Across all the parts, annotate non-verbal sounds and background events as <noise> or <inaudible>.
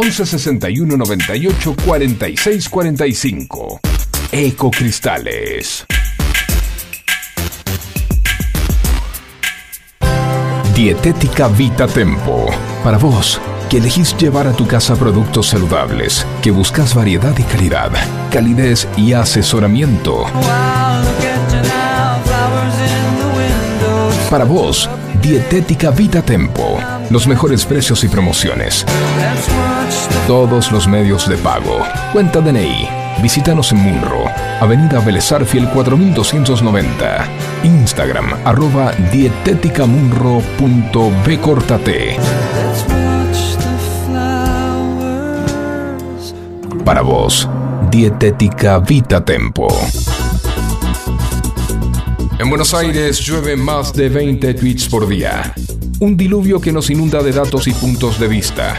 11 61 98 46 45 Ecocristales. Dietética Vita Tempo. Para vos, que elegís llevar a tu casa productos saludables, que buscas variedad y calidad, calidez y asesoramiento. Para vos, Dietética Vita Tempo. Los mejores precios y promociones. Todos los medios de pago. Cuenta DNI Visítanos en Munro, Avenida Fiel 4290. Instagram, arroba dieteticamunro.bcortate. Para vos, Dietética Vita Tempo. En Buenos Aires llueve más de 20 tweets por día. Un diluvio que nos inunda de datos y puntos de vista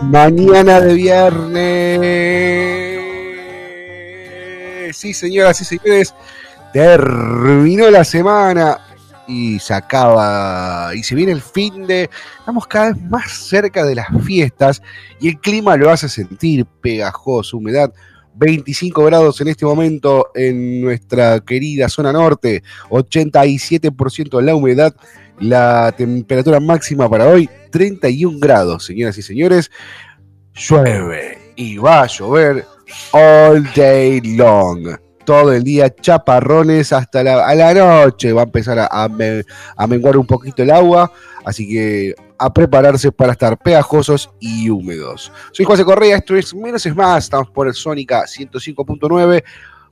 Mañana de viernes. Sí, señoras y señores, terminó la semana y se acaba y se viene el fin de estamos cada vez más cerca de las fiestas y el clima lo hace sentir pegajoso, humedad 25 grados en este momento en nuestra querida zona norte, 87% la humedad, la temperatura máxima para hoy 31 grados, señoras y señores llueve y va a llover all day long. Todo el día chaparrones hasta la, a la noche va a empezar a, menguar un poquito el agua, así que a prepararse para estar pegajosos y húmedos. Soy José Correa, esto es Menos es Más, estamos por el Sónica 105.9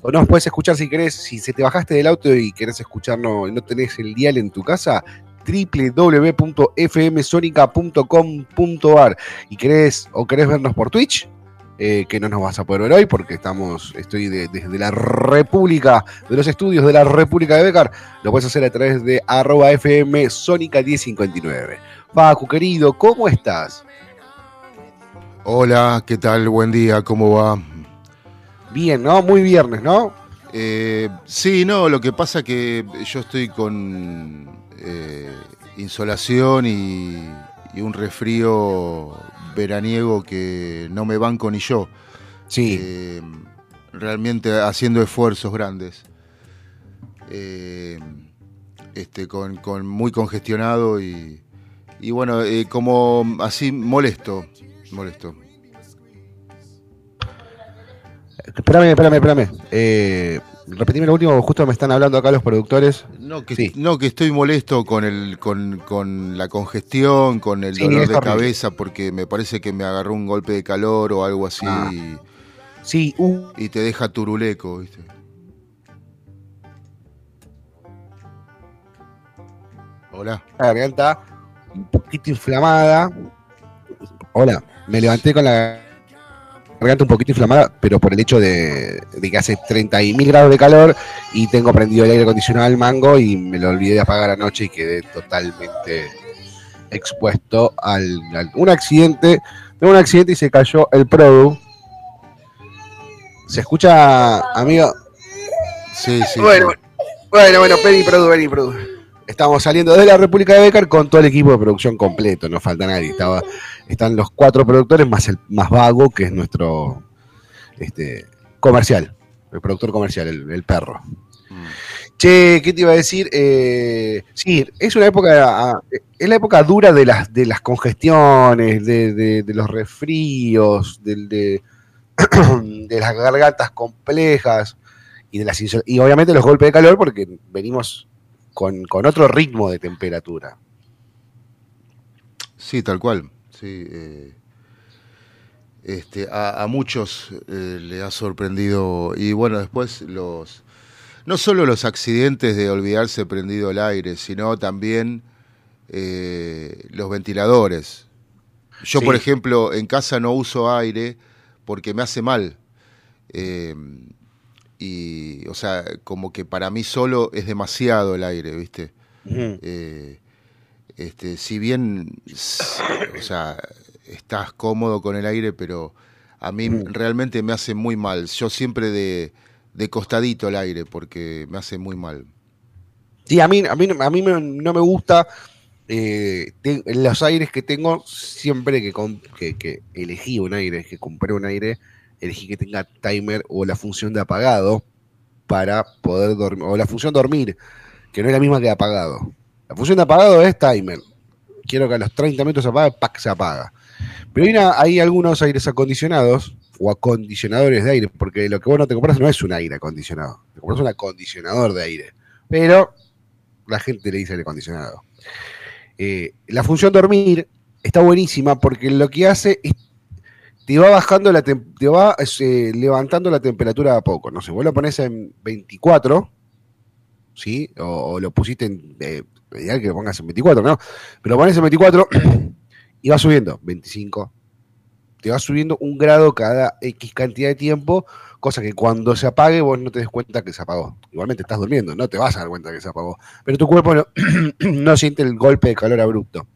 o nos puedes escuchar si querés, si se te bajaste del auto y querés escucharnos y no tenés el dial en tu casa, www.fmsonica.com.ar y querés o querés vernos por Twitch, eh, que no nos vas a poder ver hoy porque estamos, estoy desde la República, de los estudios de la República de Becar, lo puedes hacer a través de arroba FM 1059. Paco, querido, ¿cómo estás? Hola, ¿qué tal? Buen día, ¿cómo va? Bien, ¿no? Muy viernes, ¿no? Eh, sí, no, lo que pasa que yo estoy con eh, insolación y, un resfrío veraniego que no me banco ni yo. Sí. Eh, realmente haciendo esfuerzos grandes. Eh, este, con, muy congestionado y, y bueno, como así molesto, molesto. Espérame, espérame, espérame. Repetime lo último, justo me están hablando acá los productores. No, que, no, que estoy molesto con, el, con, la congestión, con el dolor de cabeza, porque me parece que me agarró un golpe de calor o algo así. Ah. Sí, y te deja turuleco, ¿viste? Hola. La garganta un poquito inflamada. Hola, me levanté con la garganta un poquito inflamada, pero por el hecho de, que hace 30.000 grados de calor y tengo prendido el aire acondicionado al mango y me lo olvidé de apagar anoche y quedé totalmente expuesto al, un accidente. Tengo un accidente y se cayó el Produ. ¿Se escucha, amigo? Sí, sí. Bueno, bueno, bueno, Penny Produ, Penny Produ. Estamos saliendo de la República de Becar con todo el equipo de producción completo, no falta nadie. Estaba, están los cuatro productores más el más vago, que es nuestro este, comercial, el productor comercial, el, perro. Mm. Che, ¿qué te iba a decir? Eh, sí, es una época, es la época dura de las, de las congestiones, de, los resfríos, de, <clears throat> de las gargantas complejas y de las y obviamente los golpes de calor porque venimos con, otro ritmo de temperatura. Sí, tal cual. Sí, eh, este, a, muchos eh, le ha sorprendido. Y bueno, después los. No solo los accidentes de olvidarse prendido el aire, sino también eh, los ventiladores. Yo, por ejemplo, en casa no uso aire porque me hace mal y, o sea, como que para mí solo es demasiado el aire, ¿viste? Eh, este, si bien, o sea, estás cómodo con el aire, pero a mí realmente me hace muy mal. Yo siempre de, de, costadito el aire, porque me hace muy mal. Sí, a mí, a mí, a mí no me gusta eh, los aires que tengo, siempre que, que, que, elegí un aire, que compré un aire, elegí que tenga timer o la función de apagado para poder dormir, o la función dormir, que no es la misma que apagado. La función de apagado es timer. Quiero que a los 30 minutos se apague, ¡pac! se apaga. Pero hay, hay algunos aires acondicionados o acondicionadores de aire, porque lo que vos no te compras no es un aire acondicionado, te compras un acondicionador de aire. Pero la gente le dice aire acondicionado. Eh, la función dormir está buenísima porque lo que hace es te va bajando la te va eh, levantando la temperatura a poco. No sé, vos lo pones en 24, ¿sí? O, lo pusiste en. Eh, que lo pongas en 24, ¿no? Pero lo pones en 24 <clears throat> y va subiendo. 25. Te va subiendo un grado cada X cantidad de tiempo, cosa que cuando se apague vos no te des cuenta que se apagó. Igualmente estás durmiendo, no te vas a dar cuenta que se apagó. Pero tu cuerpo no <clears throat> siente el golpe de calor abrupto.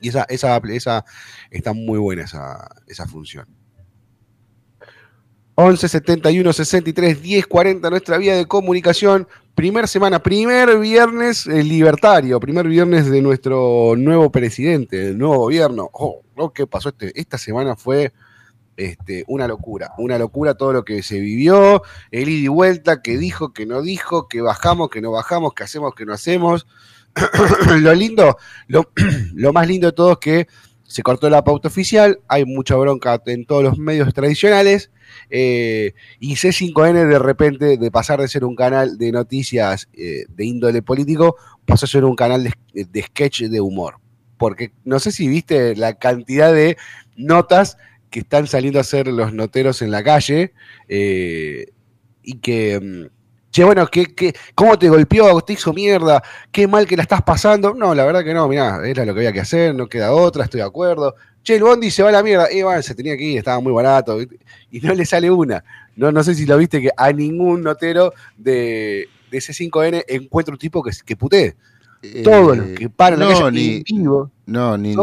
Y esa, esa, esa está muy buena esa, esa función. 11 71 63 10 40, nuestra vía de comunicación. Primer semana, primer viernes eh, libertario, primer viernes de nuestro nuevo presidente, del nuevo gobierno. Oh, ¿qué pasó? Este, esta semana fue este, una locura, una locura todo lo que se vivió, el ida y vuelta, que dijo, que no dijo, que bajamos, que no bajamos, que hacemos, que no hacemos. <coughs> lo lindo, <coughs> lo, más lindo de todo es que se cortó la pauta oficial, hay mucha bronca en todos los medios tradicionales, eh, y C5N de repente, de pasar de ser un canal de noticias eh, de índole político, pasó a ser un canal de, sketch de humor. Porque no sé si viste la cantidad de notas que están saliendo a hacer los noteros en la calle eh, y que mm, Che, bueno, ¿qué, qué, cómo te golpeó? ¿Te hizo mierda? ¿Qué mal que la estás pasando? No, la verdad que no, mirá, era lo que había que hacer, no queda otra, estoy de acuerdo. Che, el Bondi se va a la mierda. Eh, bueno, se tenía que ir, estaba muy barato. Y no le sale una. No, no sé si lo viste que a ningún notero de, de ese 5N encuentra un tipo que, que putee. Eh, Todo lo que para no, ni, vivo. No, ni,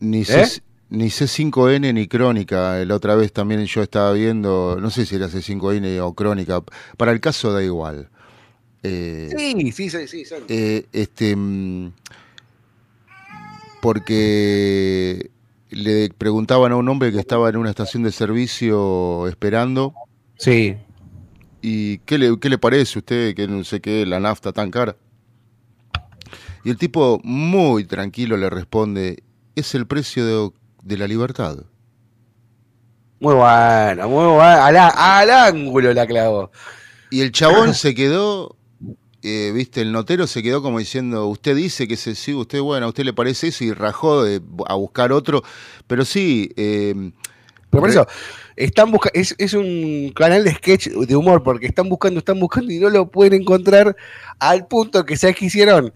ni, ¿Eh? Ni C5N ni Crónica. La otra vez también yo estaba viendo, no sé si era C5N o Crónica. Para el caso da igual. Eh, sí, sí, sí, sí. Eh, este, mm, porque le preguntaban a un hombre que estaba en una estación de servicio esperando. Sí. ¿Y qué le, qué le parece a usted que no sé qué, la nafta tan cara? Y el tipo muy tranquilo le responde, es el precio de, de la libertad. Muy bueno, muy bueno. Al, ángulo la clavo. Y el chabón se quedó, eh, viste, el notero se quedó como diciendo, usted dice que se sí, usted, bueno, a usted le parece eso y rajó a buscar otro. Pero sí... Eh, pero por eso, están es, es un canal de sketch de humor, porque están buscando, están buscando y no lo pueden encontrar al punto que, ¿sabes qué hicieron?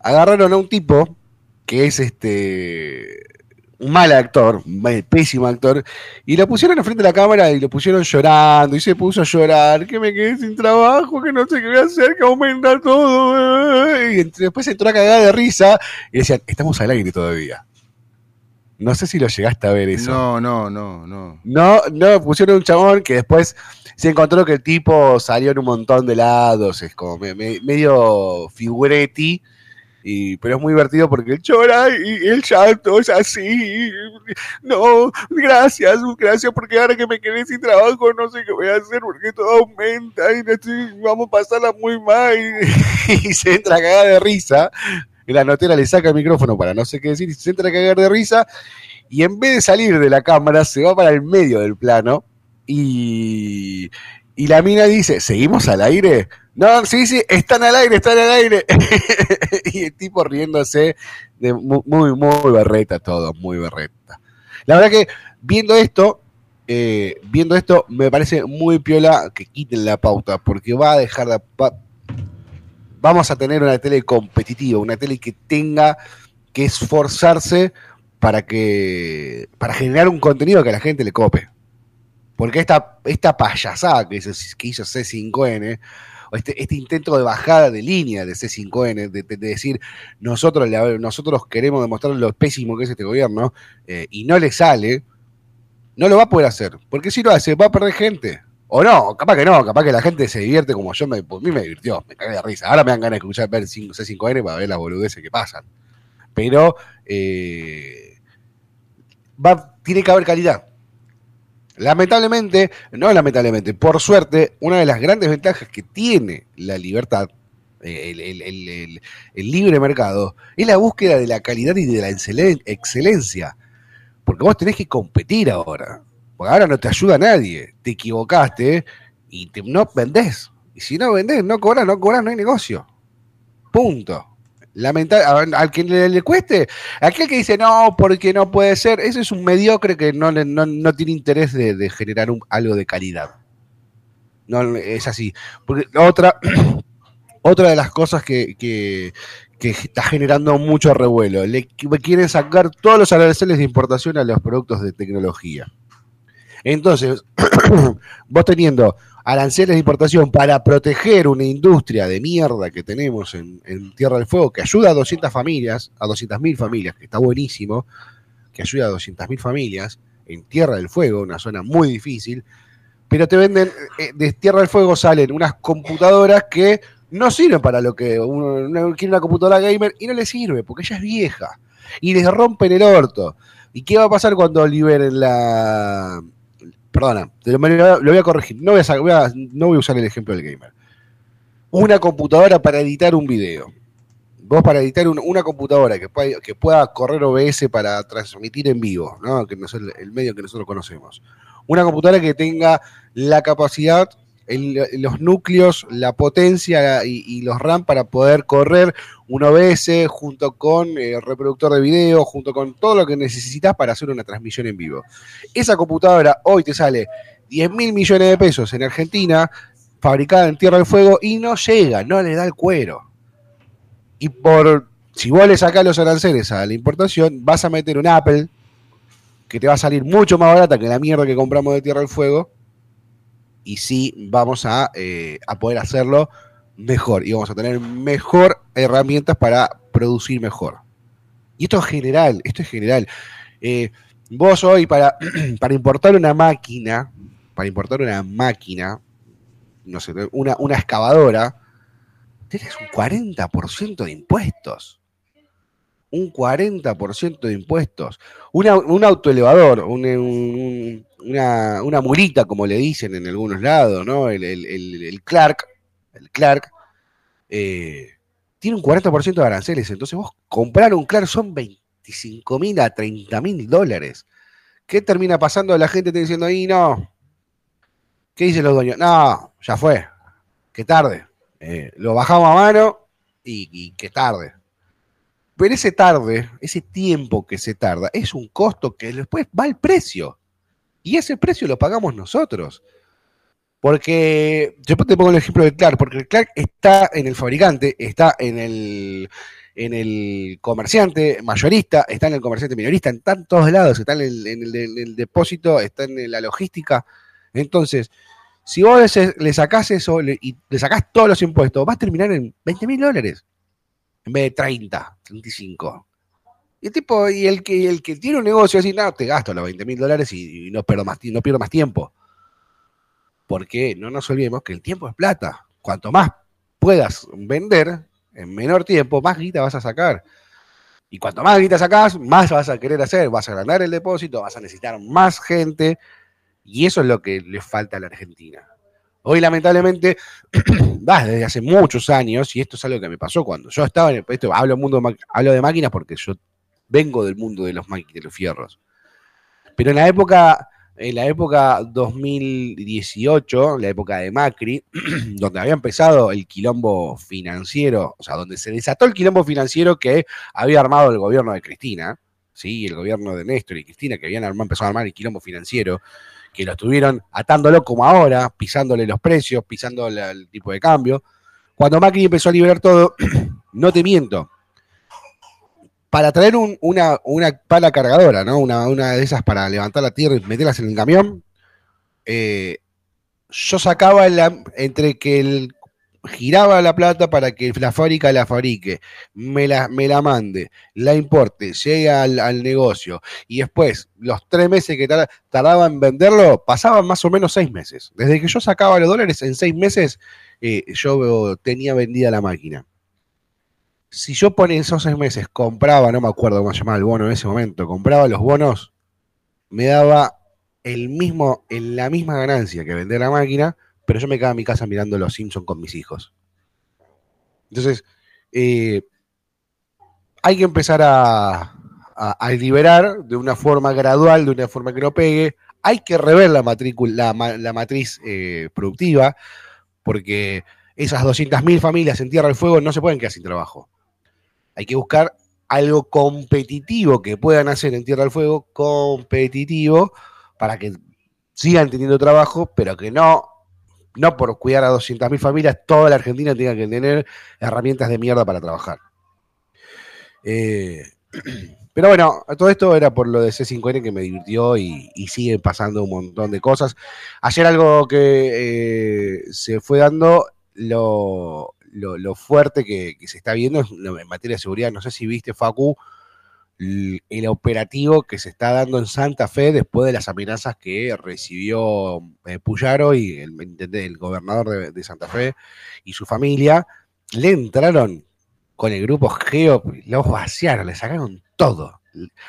Agarraron a un tipo que es este un mal actor, un pésimo actor, y lo pusieron enfrente de la cámara y lo pusieron llorando, y se puso a llorar, que me quedé sin trabajo, que no sé qué voy a hacer, que aumenta todo. Y después entró a cagar de risa y decían, estamos al aire todavía. No sé si lo llegaste a ver eso. No, no, no, no. No, no, pusieron un chabón que después se encontró que el tipo salió en un montón de lados, es como medio figuretti y, pero es muy divertido porque él llora y el llanto es así. No, gracias, gracias, porque ahora que me quedé sin trabajo no sé qué voy a hacer porque todo aumenta y vamos a pasarla muy mal. <laughs> Y, se entra a cagar de risa. Y la notera le saca el micrófono para no sé qué decir y se entra a cagar de risa. Y en vez de salir de la cámara, se va para el medio del plano. Y, y la mina dice: ¿Seguimos al aire? No, sí, sí, están al aire, están al aire. <laughs> y el tipo riéndose de muy, muy, berreta todo, muy berreta. La verdad que viendo esto, eh, viendo esto, me parece muy piola que quiten la pauta, porque va a dejar de... vamos a tener una tele competitiva, una tele que tenga que esforzarse para que para generar un contenido que a la gente le cope. Porque esta, esta payasada que que hizo C5N este, este, intento de bajada de línea de C5N, de, decir nosotros, nosotros queremos demostrar lo pésimo que es este gobierno eh, y no le sale, no lo va a poder hacer. Porque si lo hace, va a perder gente. O no, capaz que no, capaz que la gente se divierte como yo, me, a mí me divirtió, me cagué de risa. Ahora me dan ganas de escuchar ver C5N para ver las boludeces que pasan. Pero eh, va, tiene que haber calidad. Lamentablemente, no lamentablemente, por suerte, una de las grandes ventajas que tiene la libertad, el, libre mercado, es la búsqueda de la calidad y de la excelencia. Porque vos tenés que competir ahora. Porque ahora no te ayuda nadie. Te equivocaste y no vendés. Y si no vendés, no cobras, no cobras, no hay negocio. Punto. Lamentable, al que le, cueste, aquel que dice no, porque no puede ser, ese es un mediocre que no, no, tiene interés de, generar algo de calidad. No, es así. Porque otra, <clears throat> otra de las cosas que, que, está generando mucho revuelo, le quieren sacar todos los aranceles de importación a los productos de tecnología. Entonces, <clears throat> vos teniendo aranceles de importación para proteger una industria de mierda que tenemos en, Tierra del Fuego, que ayuda a 200 familias, a 200.000 familias, que está buenísimo, que ayuda a 200.000 familias en Tierra del Fuego, una zona muy difícil, pero te venden, eh, de Tierra del Fuego salen unas computadoras que no sirven para lo que uno, quiere una computadora gamer y no le sirve, porque ella es vieja, y les rompen el orto. ¿Y qué va a pasar cuando liberen la, perdona, lo, voy a corregir, no voy a, no voy a usar el ejemplo del gamer. Una computadora para editar un video. Vos para editar una computadora que pueda, que pueda correr OBS para transmitir en vivo, ¿no? que no es el medio que nosotros conocemos. Una computadora que tenga la capacidad los núcleos, la potencia y, los RAM para poder correr un OBS junto con el reproductor de video, junto con todo lo que necesitas para hacer una transmisión en vivo. Esa computadora hoy te sale 10 mil millones de pesos en Argentina, fabricada en Tierra del Fuego, y no llega, no le da el cuero. Y por, si vos le sacás los aranceles a la importación, vas a meter un Apple que te va a salir mucho más barata que la mierda que compramos de Tierra del Fuego y sí vamos eh, a, poder hacerlo mejor y vamos a tener mejor herramientas para producir mejor. Y esto es general, esto es general. Eh, vos hoy para, <clears throat> para importar una máquina, para importar una máquina, no sé, una, una excavadora, tenés un 40% de impuestos. Un 40% de impuestos. un autoelevador, un, una, una murita, como le dicen en algunos lados, ¿no? El, Clark, el Clark, eh, tiene un 40% de aranceles. Entonces vos comprar un Clark son 25 mil a 30 mil dólares. ¿Qué termina pasando? La gente está diciendo ahí, no. ¿Qué dicen los dueños? No, ya fue. Qué tarde. Eh, lo bajamos a mano y, y qué tarde. Pero ese tarde, ese tiempo que se tarda, es un costo que después va al precio. Y ese precio lo pagamos nosotros. Porque, yo te pongo el ejemplo del Clark, porque el Clark está en el fabricante, está en el, en el comerciante mayorista, está en el comerciante minorista, en todos lados, está en el, en el depósito, está en la logística. Entonces, si vos le sacás eso y le sacás todos los impuestos, vas a terminar en 20 mil dólares en vez de 30, 35. Y el tipo, y el que, el que tiene un negocio así, no, te gasto los 20 mil dólares y, no, pierdo más, no pierdo más tiempo. Porque no nos olvidemos que el tiempo es plata. Cuanto más puedas vender en menor tiempo, más guita vas a sacar. Y cuanto más guita sacás, más vas a querer hacer. Vas a agrandar el depósito, vas a necesitar más gente. Y eso es lo que le falta a la Argentina. Hoy, lamentablemente, <clears throat> desde hace muchos años, y esto es algo que me pasó cuando yo estaba en el. Esto, hablo, mundo, hablo de máquinas porque yo vengo del mundo de los de los fierros. Pero en la época, en la época 2018, la época de Macri, <clears throat> donde había empezado el quilombo financiero, o sea, donde se desató el quilombo financiero que había armado el gobierno de Cristina, ¿sí? el gobierno de Néstor y Cristina, que habían empezado a armar el quilombo financiero, que lo estuvieron atándolo como ahora, pisándole los precios, pisando el tipo de cambio. Cuando Macri empezó a liberar todo, <clears throat> no te miento, para traer una, pala cargadora, ¿no? Una, de esas para levantar la tierra y meterlas en el camión, eh, yo sacaba entre que el giraba la plata para que la fábrica la fabrique, me la, me la mande, la importe, llegue al, negocio y después los tres meses que tardaba en venderlo, pasaban más o menos seis meses. Desde que yo sacaba los dólares, en seis meses eh, yo tenía vendida la máquina. Si yo por esos seis meses compraba, no me acuerdo cómo se llamaba el bono en ese momento, compraba los bonos, me daba el mismo, en la misma ganancia que vender la máquina, pero yo me quedaba en mi casa mirando Los Simpsons con mis hijos. Entonces, eh, hay que empezar a, liberar de una forma gradual, de una forma que no pegue. Hay que rever la, la, matriz eh, productiva, porque esas 200.000 familias en Tierra del Fuego no se pueden quedar sin trabajo. Hay que buscar algo competitivo que puedan hacer en Tierra del Fuego, competitivo, para que sigan teniendo trabajo, pero que no no por cuidar a 200.000 familias, toda la Argentina tenga que tener herramientas de mierda para trabajar. Eh, <clears throat> pero bueno, todo esto era por lo de C5N que me divirtió y, sigue pasando un montón de cosas. Ayer algo que eh, se fue dando, lo, fuerte que, que, se está viendo en materia de seguridad. No sé si viste, Facu, el operativo que se está dando en Santa Fe después de las amenazas que recibió eh, Puyaro y el, gobernador de, Santa Fe y su familia, le entraron con el grupo Geo, lo vaciaron, le sacaron todo.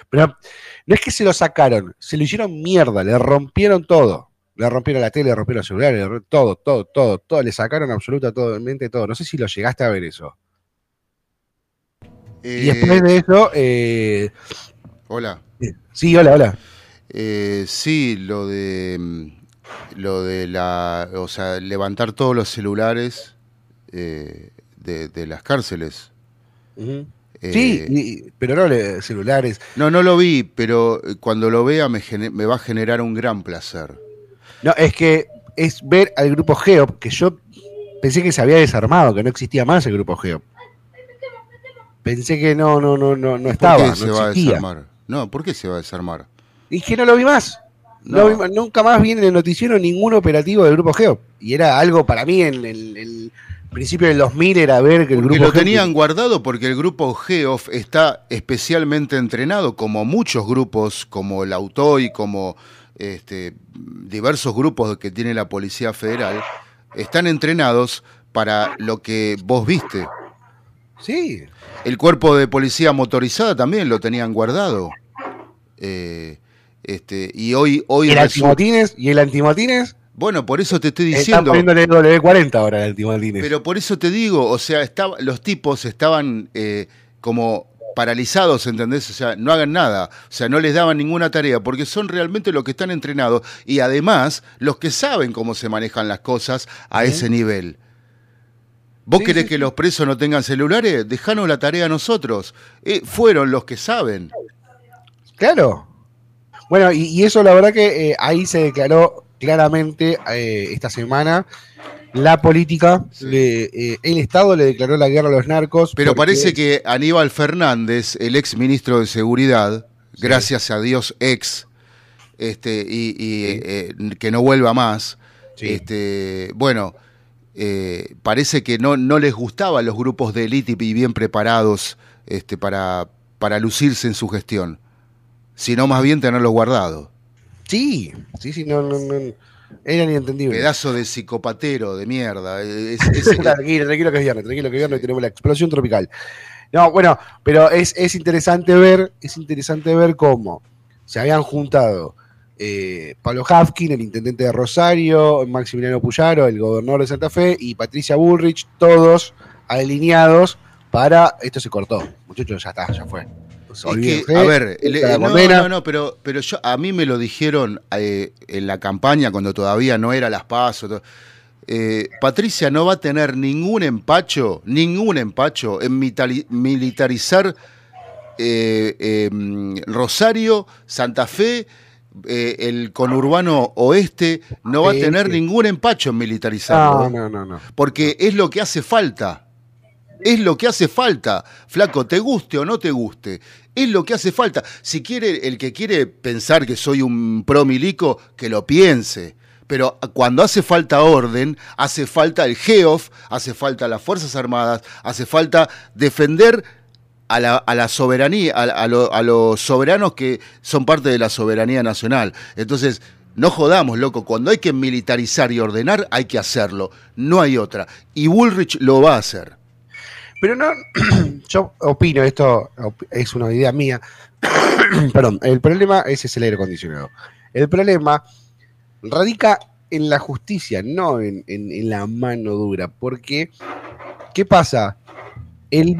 Pero no es que se lo sacaron, se lo hicieron mierda, le rompieron todo. Le rompieron la tele, le rompieron el celular, le todo, todo, todo, todo, le sacaron absolutamente todo. No sé si lo llegaste a ver eso y después de eso. Eh, hola. Sí, hola, hola. Eh, sí, lo de. Mm, lo de la. O sea, levantar todos los celulares eh, de, las cárceles. sí, pero no celulares. No, no lo vi, pero cuando lo vea me, me va a generar un gran placer. No, es que es ver al grupo Geo, que yo pensé que se había desarmado, que no existía más el grupo Geo. Pensé que no, no, no, no, no estaba. ¿Por qué se va a desarmar? No, ¿por qué se va a desarmar? Y que no lo vi más. nunca más vi en el noticiero ningún operativo del Grupo Geo. Y era algo para mí en el, principio del 2000 era ver que el porque lo tenían guardado porque el Grupo Geo está especialmente entrenado, como muchos grupos, como el Autoy, como este, diversos grupos que tiene la Policía Federal, están entrenados para lo que vos viste. Sí. El cuerpo de policía motorizada también lo tenían guardado. Eh, este, y hoy, hoy ¿El antimotines? ¿Y el antimotines? Bueno, por eso te estoy diciendo. Está poniéndole W40 ahora el antimotines. Pero por eso te digo, o sea, estaba, los tipos estaban eh, como paralizados, ¿entendés? O sea, no hagan nada, o sea, no les daban ninguna tarea, porque son realmente los que están entrenados y además los que saben cómo se manejan las cosas a ese nivel. ¿Vos querés que los presos no tengan celulares? Dejanos la tarea a nosotros. Eh, fueron los que saben. Claro. Bueno, y, eso la verdad que eh, ahí se declaró claramente eh, esta semana la política, el Estado le declaró la guerra a los narcos. Pero parece que Aníbal Fernández, el ex ministro de Seguridad, gracias a Dios ex, este, y, eh, que no vuelva más, este, bueno, eh, parece que no, no les gustaban los grupos de élite y bien preparados este, para, para lucirse en su gestión, sino más bien tenerlos guardados. Sí, sí, sí, no, no, no. Era inentendible. Pedazo de psicopatero de mierda. tranquilo, <laughs> tranquilo que es viernes, tranquilo que es viernes tenemos la explosión tropical. No, bueno, pero es, es interesante ver, es interesante ver cómo se habían juntado eh, Pablo Hafkin, el intendente de Rosario, Maximiliano Puyaro, el gobernador de Santa Fe, y Patricia Bullrich, todos alineados para. Esto se cortó, muchachos, ya está, ya fue. a ver, no, no, pero, pero yo, a mí me lo dijeron eh, en la campaña cuando todavía no era las pasos. Eh, Patricia no va a tener ningún empacho, ningún empacho en militarizar em, Rosario, Santa Fe eh, el conurbano oeste no va a tener ningún empacho en militarizarlo. No, no, no, Porque es lo que hace falta. Es lo que hace falta. Flaco, te guste o no te guste. Es lo que hace falta. Si quiere, el que quiere pensar que soy un pro milico, que lo piense. Pero cuando hace falta orden, hace falta el GEOF, hace falta las Fuerzas Armadas, hace falta defender a la, soberanía, a, a, los soberanos que son parte de la soberanía nacional. Entonces, no jodamos, loco, cuando hay que militarizar y ordenar, hay que hacerlo, no hay otra. Y Bullrich lo va a hacer. Pero no, <clears throat> yo opino, esto es una idea mía, <clears throat> perdón, el problema ese es el aire acondicionado. El problema radica en la justicia, no en, en la mano dura, porque, ¿qué pasa?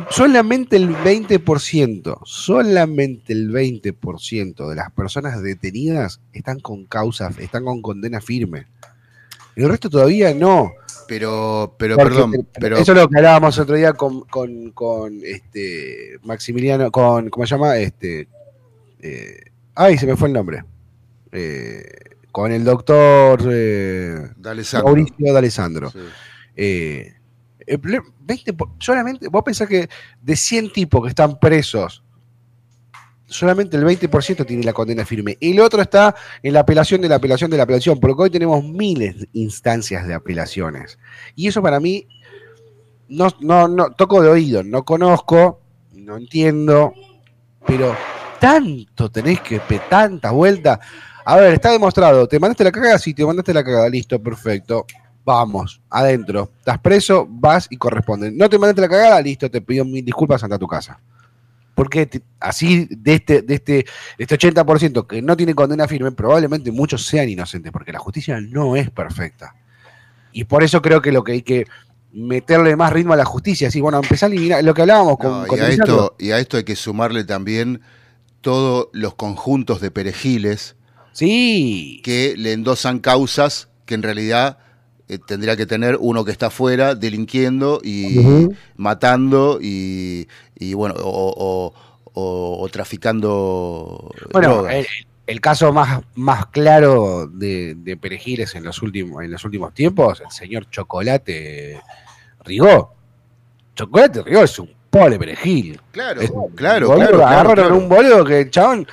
Solamente el 20%, solamente el 20% de las personas detenidas están con causa, están con condena firme. El resto todavía no. Pero, pero, perdón, pero... Eso es lo que hablábamos otro día con, con, este Maximiliano, con, ¿cómo se llama? Este, eh, ay, se me fue el nombre. Eh, con el doctor eh, Mauricio D'Alessandro. Sí. 20, solamente, vos pensás que de 100 tipos que están presos, solamente el 20% tiene la condena firme. Y el otro está en la apelación de la apelación de la apelación, porque hoy tenemos miles de instancias de apelaciones. Y eso para mí, no, no, no, toco de oído, no conozco, no entiendo, pero tanto tenés que, tanta vuelta. A ver, está demostrado, ¿te mandaste la cagada? Sí, te mandaste la cagada, listo, perfecto vamos, adentro. Estás preso, vas y corresponde. No te mandaste la cagada, listo, te pido mil disculpas, anda a tu casa. Porque así de este, de este, este 80% que no tiene condena firme, probablemente muchos sean inocentes, porque la justicia no es perfecta. Y por eso creo que lo que hay que meterle más ritmo a la justicia, así, bueno, empezar a eliminar lo que hablábamos con, y, a esto, y a esto hay que sumarle también todos los conjuntos de perejiles sí. que le endosan causas que en realidad eh, tendría que tener uno que está afuera delinquiendo y matando y, bueno, o, traficando. Bueno, el, caso más, más claro de, de, Perejiles en los, últimos, en los últimos tiempos, el señor Chocolate Rigó. Chocolate Rigó es un pobre perejil. Claro, claro, claro, Agarraron un boludo que el chabón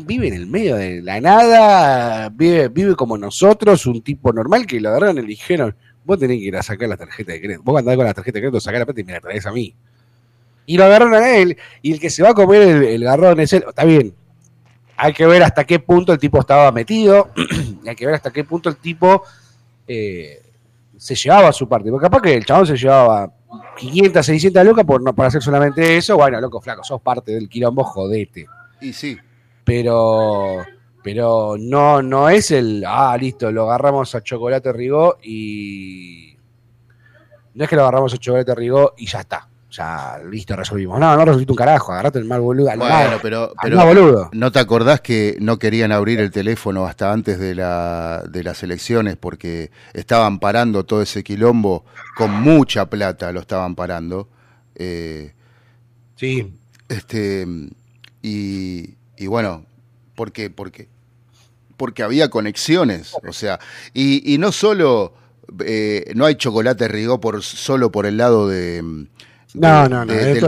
vive en el medio de la nada, vive, vive como nosotros, un tipo normal que lo agarraron y le dijeron, vos tenés que ir a sacar la tarjeta de crédito, vos andás con la tarjeta de crédito, sacar la plata y me la traes a mí. Y lo agarraron a él, y el que se va a comer el, garrón es él, está bien, hay que ver hasta qué punto el tipo estaba metido, <clears throat> hay que ver hasta qué punto el tipo eh, se llevaba su parte, porque capaz que el chabón se llevaba 500, 600 lucas por, no, para hacer solamente eso, bueno, loco, flaco, sos parte del quilombo, jodete. Y sí pero pero no, no es el, ah, listo, lo agarramos a Chocolate Rigó y... No es que lo agarramos a Chocolate Rigó y ya está. Ya, listo, resolvimos. No, no resolviste un carajo, agarrate el mal boludo. Bueno, pero, pero boludo. ¿no te acordás que no querían abrir el teléfono hasta antes de, la, de las elecciones porque estaban parando todo ese quilombo con mucha plata, lo estaban parando? Eh, sí. Este, y, y bueno, ¿por qué? Porque, porque había conexiones, o sea, y, no solo eh, no hay chocolate Rigó por, solo por el lado de, no, no, no, del,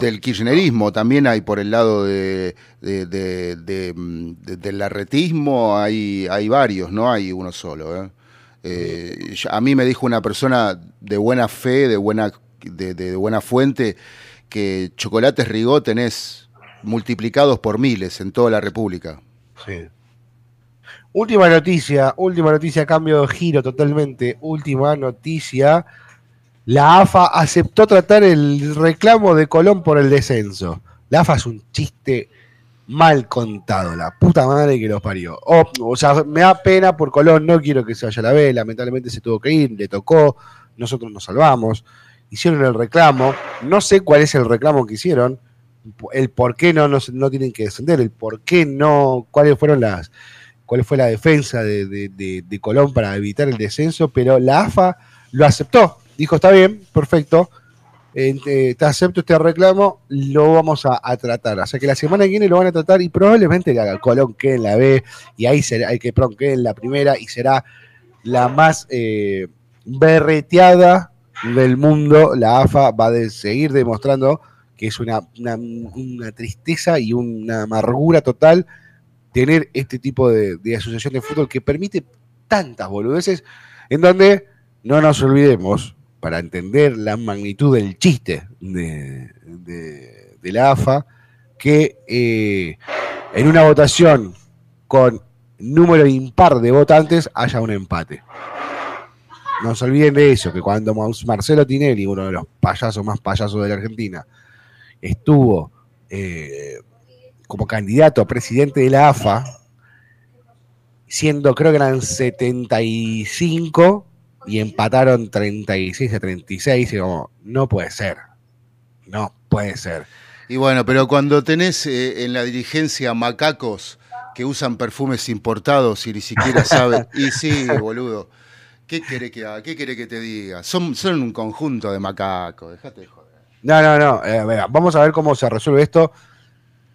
del, kirchnerismo, también hay por el lado de, del arretismo, hay, hay varios, no hay uno solo. ¿eh? Eh, a mí me dijo una persona de buena fe, de buena, de, buena fuente, que chocolates Rigó tenés multiplicados por miles en toda la República. Sí. Última noticia, última noticia, cambio de giro totalmente. Última noticia la AFA aceptó tratar el reclamo de Colón por el descenso. La AFA es un chiste mal contado, la puta madre que los parió. O, sea, me da pena por Colón, no quiero que se vaya a la B, lamentablemente se tuvo que ir, le tocó, nosotros nos salvamos, hicieron el reclamo, no sé cuál es el reclamo que hicieron, el por qué no, no, tienen que descender, el por qué no, cuáles fueron las, cuál fue la defensa de, de Colón para evitar el descenso, pero la AFA lo aceptó dijo, está bien, perfecto, eh, te acepto este reclamo, lo vamos a, tratar. O sea que la semana que viene lo van a tratar y probablemente la Colón quede en la B y ahí será, hay que quede en la primera y será la más eh, berreteada del mundo. La AFA va a seguir demostrando que es una, una, tristeza y una amargura total tener este tipo de, de asociación de fútbol que permite tantas boludeces en donde no nos olvidemos para entender la magnitud del chiste de, la AFA, que eh, en una votación con número impar de votantes haya un empate. No se olviden de eso, que cuando Marcelo Tinelli, uno de los payasos más payasos de la Argentina, estuvo eh, como candidato a presidente de la AFA, siendo creo que eran 75, y empataron 36 a 36 y como, no puede ser, no puede ser. Y bueno, pero cuando tenés eh, en la dirigencia macacos que usan perfumes importados y ni siquiera <laughs> saben, y sí, boludo, ¿qué quiere que haga? ¿Qué quiere que te diga? Son, son un conjunto de macacos, dejate de joder. No, no, no, eh, vamos a ver cómo se resuelve esto.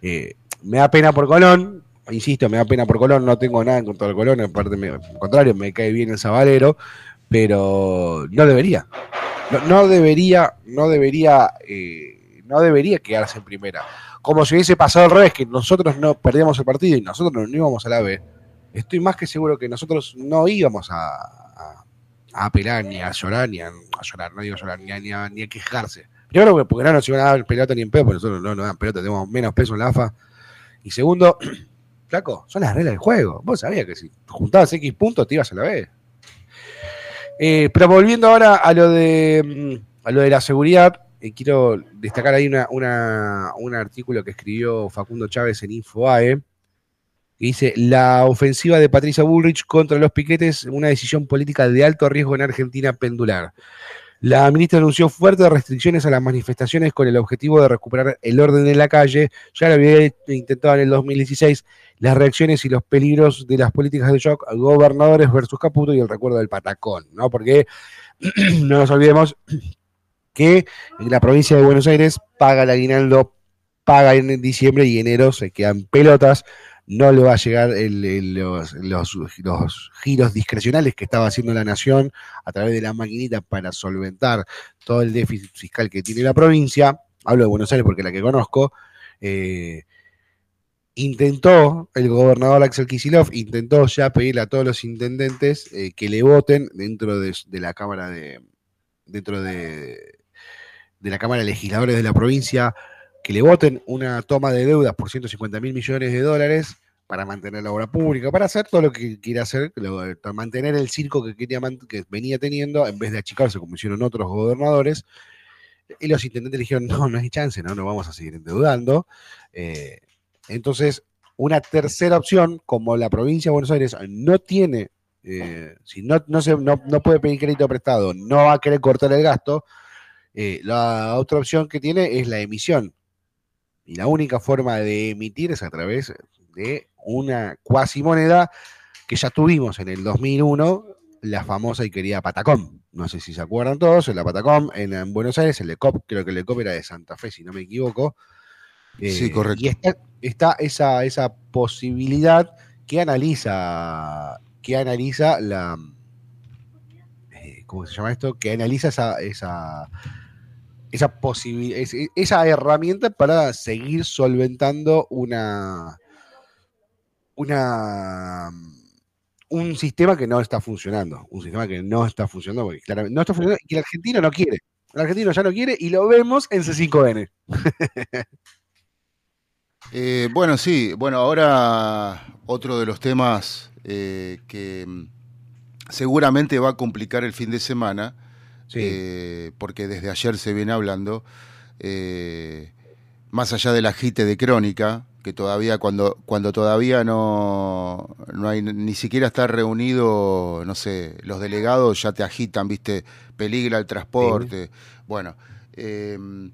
Eh, me da pena por Colón, insisto, me da pena por Colón, no tengo nada en contra de Colón, en parte, al contrario, me cae bien el Sabalero, pero no debería. No, debería, no debería, eh, no debería quedarse en primera. Como si hubiese pasado al revés, que nosotros no perdíamos el partido y nosotros no íbamos a la B. Estoy más que seguro que nosotros no íbamos a, a, apelar ni a llorar, ni a, llorar, no digo llorar, ni a, ni a, quejarse. Primero, porque no nos iban a dar pelota ni en pedo, porque nosotros no nos dan pelota, tenemos menos peso en la AFA. Y segundo, <clears throat> flaco, son las reglas del juego. Vos sabías que si juntabas X puntos te ibas a la B. Eh, pero volviendo ahora a lo de, mm, a lo de la seguridad, eh, quiero destacar ahí una, un artículo que escribió Facundo Chávez en InfoAE, que dice, la ofensiva de Patricia Bullrich contra los piquetes, una decisión política de alto riesgo en Argentina pendular. La ministra anunció fuertes restricciones a las manifestaciones con el objetivo de recuperar el orden en la calle. Ya lo había intentado en el 2016 las reacciones y los peligros de las políticas de shock, gobernadores versus Caputo y el recuerdo del patacón, ¿no? Porque <clears throat> no nos olvidemos que en la provincia de Buenos Aires paga el aguinaldo, paga en diciembre y enero se quedan pelotas, no le va a llegar los, los, giros discrecionales que estaba haciendo la nación a través de la maquinita para solventar todo el déficit fiscal que tiene la provincia. Hablo de Buenos Aires porque es la que conozco. Eh, intentó, el gobernador Axel Kisilov intentó ya pedirle a todos los intendentes eh, que le voten dentro de, la Cámara de, dentro de, de la Cámara de Legisladores de la provincia, que le voten una toma de deudas por 150 mil millones de dólares para mantener la obra pública, para hacer todo lo que quiere hacer, para mantener el circo que, quería, que venía teniendo, en vez de achicarse como hicieron otros gobernadores. Y los intendentes dijeron, <laughs> no, no hay chance, no, no vamos a seguir endeudando. Eh, entonces, una tercera opción, como la provincia de Buenos Aires no tiene, eh, si no, no, se, no, puede pedir crédito prestado, no va a querer cortar el gasto, eh, la otra opción que tiene es la emisión. Y la única forma de emitir es a través de una cuasi moneda que ya tuvimos en el 2001, la famosa y querida Patacom. No sé si se acuerdan todos, en la Patacom, en, Buenos Aires, el ECOP, creo que el ECOP era de Santa Fe, si no me equivoco. sí, eh, correcto. Y está, está esa, esa posibilidad que analiza, que analiza la, ¿cómo se llama esto? Que analiza esa, esa, esa posibilidad, esa herramienta para seguir solventando una, una un sistema que no está funcionando, un sistema que no está funcionando, porque claramente no está funcionando y que el argentino no quiere. El argentino ya no quiere y lo vemos en C5N. <laughs> Eh, bueno, sí, bueno, ahora otro de los temas eh, que mm, seguramente va a complicar el fin de semana, eh, porque desde ayer se viene hablando, más allá del agite de crónica, que todavía cuando, cuando todavía no, no hay ni siquiera estar reunido, no sé, los delegados ya te agitan, viste, peligra el transporte. Bueno, em,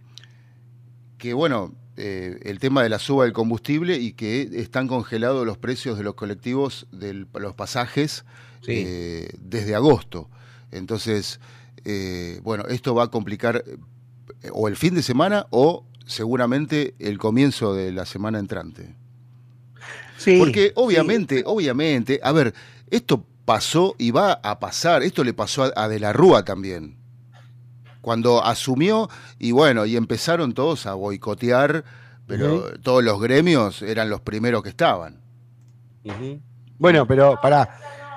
que bueno, eh, el tema de la suba del combustible y que están congelados los precios de los colectivos de los pasajes eh, desde agosto. Entonces, eh, bueno, esto va a complicar o el fin de semana o seguramente el comienzo de la semana entrante. Sí, Porque obviamente, obviamente, a ver, esto pasó y va a pasar, esto le pasó a De la Rúa también cuando asumió y bueno, y empezaron todos a boicotear, pero todos los gremios eran los primeros que estaban. Bueno, pero para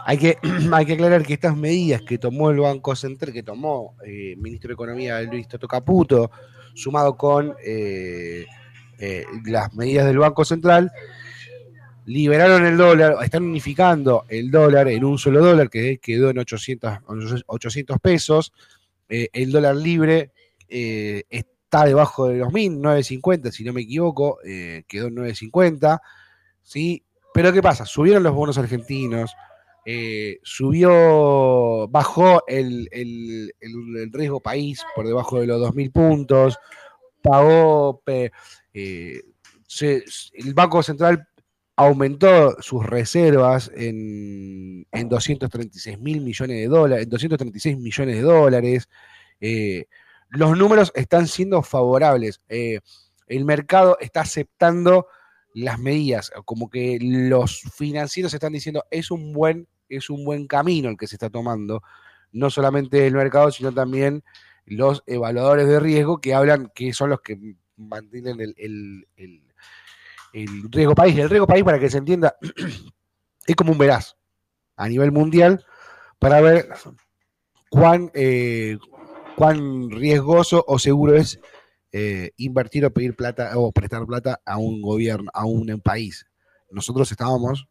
hay que, <clears throat> hay que aclarar que estas medidas que tomó el Banco Central, que tomó el eh, ministro de Economía Luis Toto Caputo, sumado con eh, eh, las medidas del Banco Central, liberaron el dólar, están unificando el dólar en un solo dólar que quedó en 800, 800 pesos el dólar libre está debajo de los 1.000, 9.50, si no me equivoco, quedó en 9.50, ¿sí? Pero ¿qué pasa? Subieron los bonos argentinos, subió, bajó el, riesgo país por debajo de los 2.000 puntos, pagó, el Banco Central aumentó sus reservas en, en 236 mil millones de dólares, en 236 millones de dólares. Eh, los números están siendo favorables. Eh, el mercado está aceptando las medidas, como que los financieros están diciendo es un buen, es un buen camino el que se está tomando, no solamente el mercado, sino también los evaluadores de riesgo que hablan, que son los que mantienen el el riesgo país. El riesgo país, para que se entienda, <clears throat> es como un veraz a nivel mundial para ver cuán, eh, cuán riesgoso o seguro es eh, invertir o pedir plata o prestar plata a un gobierno, a un país. Nosotros estábamos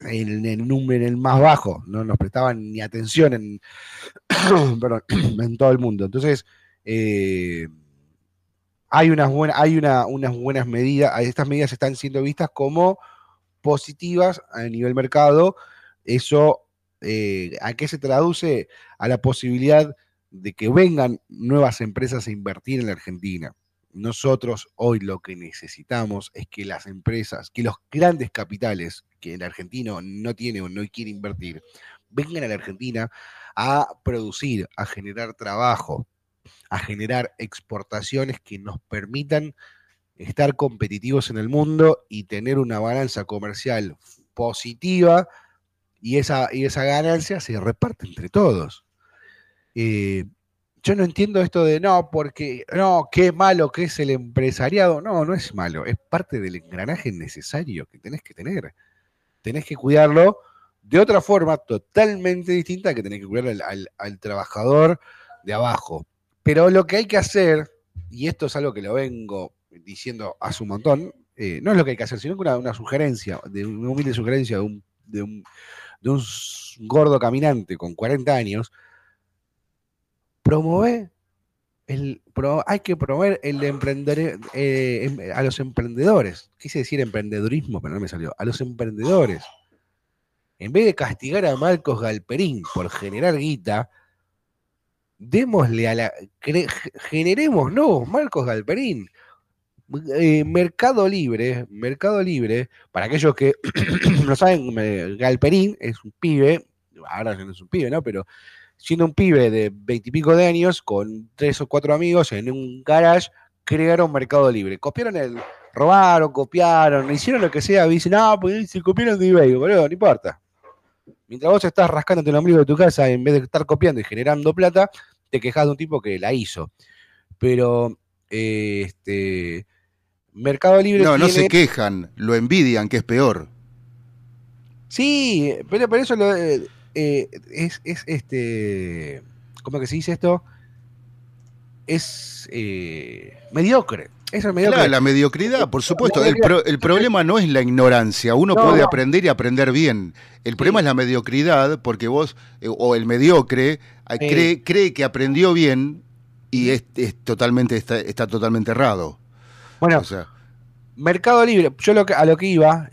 en el número el más bajo, no nos prestaban ni atención en, <coughs> <coughs> en todo el mundo. Entonces, eh, hay unas buenas, hay una, unas buenas medidas, estas medidas están siendo vistas como positivas a nivel mercado. Eso, eh, ¿a qué se traduce? A la posibilidad de que vengan nuevas empresas a invertir en la Argentina. Nosotros hoy lo que necesitamos es que las empresas, que los grandes capitales que el argentino no tiene o no quiere invertir, vengan a la Argentina a producir, a generar trabajo, a generar exportaciones que nos permitan estar competitivos en el mundo y tener una balanza comercial positiva y esa, y esa ganancia se reparte entre todos. Eh, yo no entiendo esto de no, porque no, qué malo que es el empresariado. No, no es malo, es parte del engranaje necesario que tenés que tener. Tenés que cuidarlo de otra forma totalmente distinta que tenés que cuidar al trabajador de abajo. Pero lo que hay que hacer, y esto es algo que lo vengo diciendo hace un montón, eh, no es lo que hay que hacer, sino una, una sugerencia, de una humilde sugerencia de un, de un gordo caminante con 40 años, promover el, hay que promover el emprender eh, em, a los emprendedores. Quise decir emprendedurismo, pero no me salió. A los emprendedores. En vez de castigar a Marcos Galperín por generar guita, démosle a la. generemos no, Marcos Galperín. Eh, Mercado Libre, Mercado Libre, para aquellos que <clears throat> no saben, Galperín es un pibe, ahora ya no es un pibe, ¿no? Pero siendo un pibe de veintipico de años, con tres o cuatro amigos en un garage, crearon Mercado Libre. Copiaron el, robaron, copiaron, hicieron lo que sea, dicen, no, pues se copiaron de eBay, boludo, no importa. Mientras vos estás rascándote el ombligo de tu casa en vez de estar copiando y generando plata, te quejas de un tipo que la hizo. Pero, eh, este, Mercado Libre. No, no se quejan, lo envidian, que es peor. Sí, pero, pero eso lo, eh, eh, es, es este. ¿Cómo que se dice esto? Es eh, mediocre. Es mediocre. Claro, la mediocridad, por supuesto. El, pro- el problema no es la ignorancia. Uno No, puede no. aprender y aprender bien. El problema es la mediocridad, porque vos, eh, o el mediocre, Sí. cree, cree que aprendió bien y es, es totalmente, está, está totalmente errado. bueno, O sea, Mercado Libre, yo lo que, a lo que iba.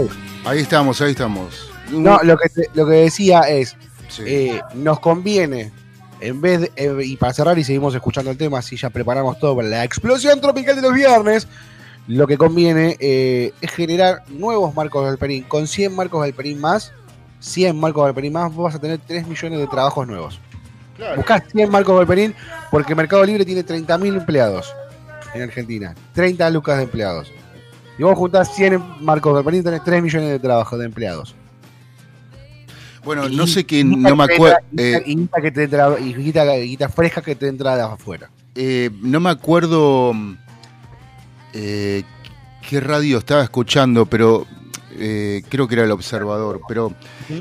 Estoy. ahí estamos, ahí estamos. No, lo que, te- lo que decía es. Sí. eh, nos conviene, en vez de, eh, y para cerrar y seguimos escuchando el tema, así ya preparamos todo para la explosión tropical de los viernes, lo que conviene eh, es generar nuevos marcos del Perín. Con 100 marcos del Perín más, 100 marcos del Perín más, vos vas a tener 3 millones de trabajos nuevos. Claro. Buscás 100 marcos del Perín porque Mercado Libre tiene 30.000 empleados en Argentina, 30 lucas de empleados. Y vos juntás 100 marcos Perín, tenés 3 millones de trabajos de empleados. Bueno, Y- no sé qué, no me acuerdo. entra- y guita que te entra- y guita, guita fresca que te entra de afuera. Eh, no me acuerdo eh, qué radio estaba escuchando, pero eh, creo que era el observador. Pero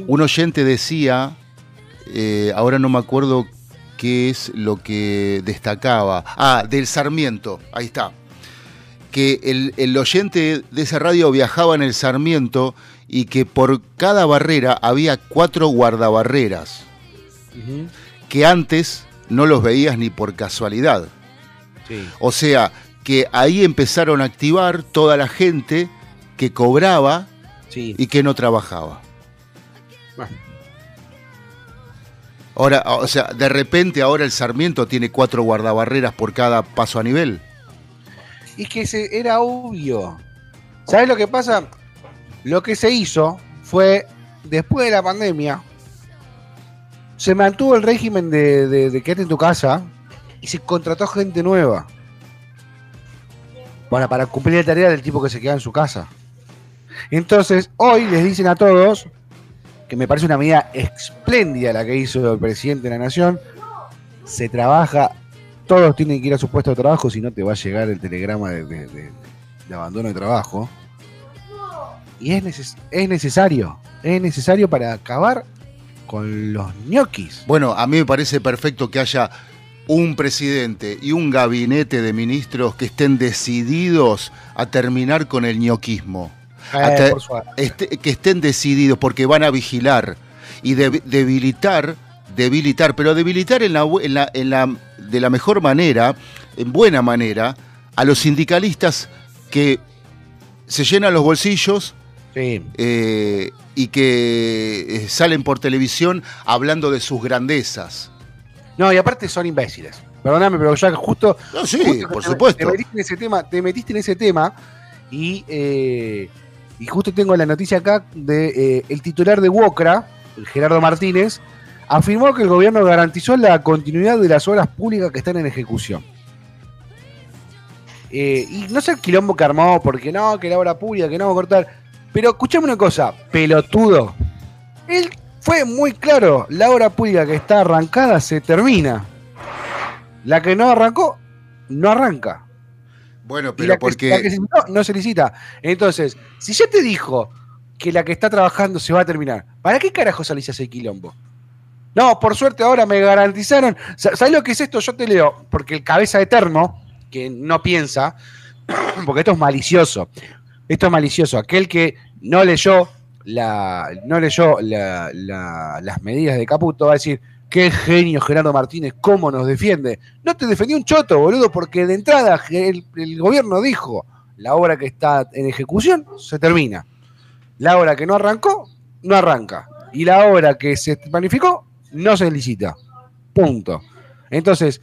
un oyente decía, eh, ahora no me acuerdo qué es lo que destacaba. Ah, del Sarmiento, ahí está. Que el, el oyente de esa radio viajaba en el Sarmiento y que por cada barrera había cuatro guardabarreras, que antes no los veías ni por casualidad. Sí. O sea, que ahí empezaron a activar toda la gente que cobraba Sí. y que no trabajaba. Bueno. Ahora, o sea, de repente ahora el Sarmiento tiene cuatro guardabarreras por cada paso a nivel. Y que se, era obvio. ¿Sabes lo que pasa? Lo que se hizo fue, después de la pandemia, se mantuvo el régimen de, de, quedarte en tu casa y se contrató gente nueva. Para, para cumplir la tarea del tipo que se queda en su casa. Entonces, hoy les dicen a todos, que me parece una medida espléndida la que hizo el presidente de la nación, se trabaja, todos tienen que ir a su puesto de trabajo, si no te va a llegar el telegrama de, de- de- de abandono de trabajo. Y es, neces- es necesario, es necesario para acabar con los ñoquis. Bueno, a mí me parece perfecto que haya un presidente y un gabinete de ministros que estén decididos a terminar con el ñoquismo. Eh, este- que estén decididos porque van a vigilar y de- debilitar, debilitar, pero debilitar en la, en la- en la- de la mejor manera, en buena manera, a los sindicalistas que se llenan los bolsillos Sí. eh, y que eh, salen por televisión hablando de sus grandezas. No, y aparte son imbéciles. Perdóname, pero ya justo. No, sí, justo por te- supuesto. Te metiste en ese tema, te metiste en ese tema y, eh, y justo tengo la noticia acá de eh, el titular de Wocra, Gerardo Martínez, afirmó que el gobierno garantizó la continuidad de las obras públicas que están en ejecución. Eh, y no sé el quilombo que armó, porque no, que la obra pública, que no vamos a cortar. Pero escuchame una cosa, pelotudo. Él fue muy claro, la obra pública que está arrancada se termina. La que no arrancó, no arranca. Bueno, Y pero que, porque. la que se licitó, no se licita. Entonces, si ya te dijo que la que está trabajando se va a terminar, ¿para qué carajo salís a ese quilombo? No, por suerte ahora me garantizaron. Sa- ¿Sabes lo que es esto? Yo te leo, porque el cabeza de termo, que no piensa, <clears throat> porque esto es malicioso. Esto es malicioso. Aquel que no leyó la, no las medidas de Caputo va a decir, qué genio Gerardo Martínez, cómo nos defiende. No te defendió un choto, boludo, porque de entrada el, el gobierno dijo, la obra que está en ejecución se termina. La obra que no arrancó, no arranca. Y la obra que se planificó, no se licita. Punto. Entonces,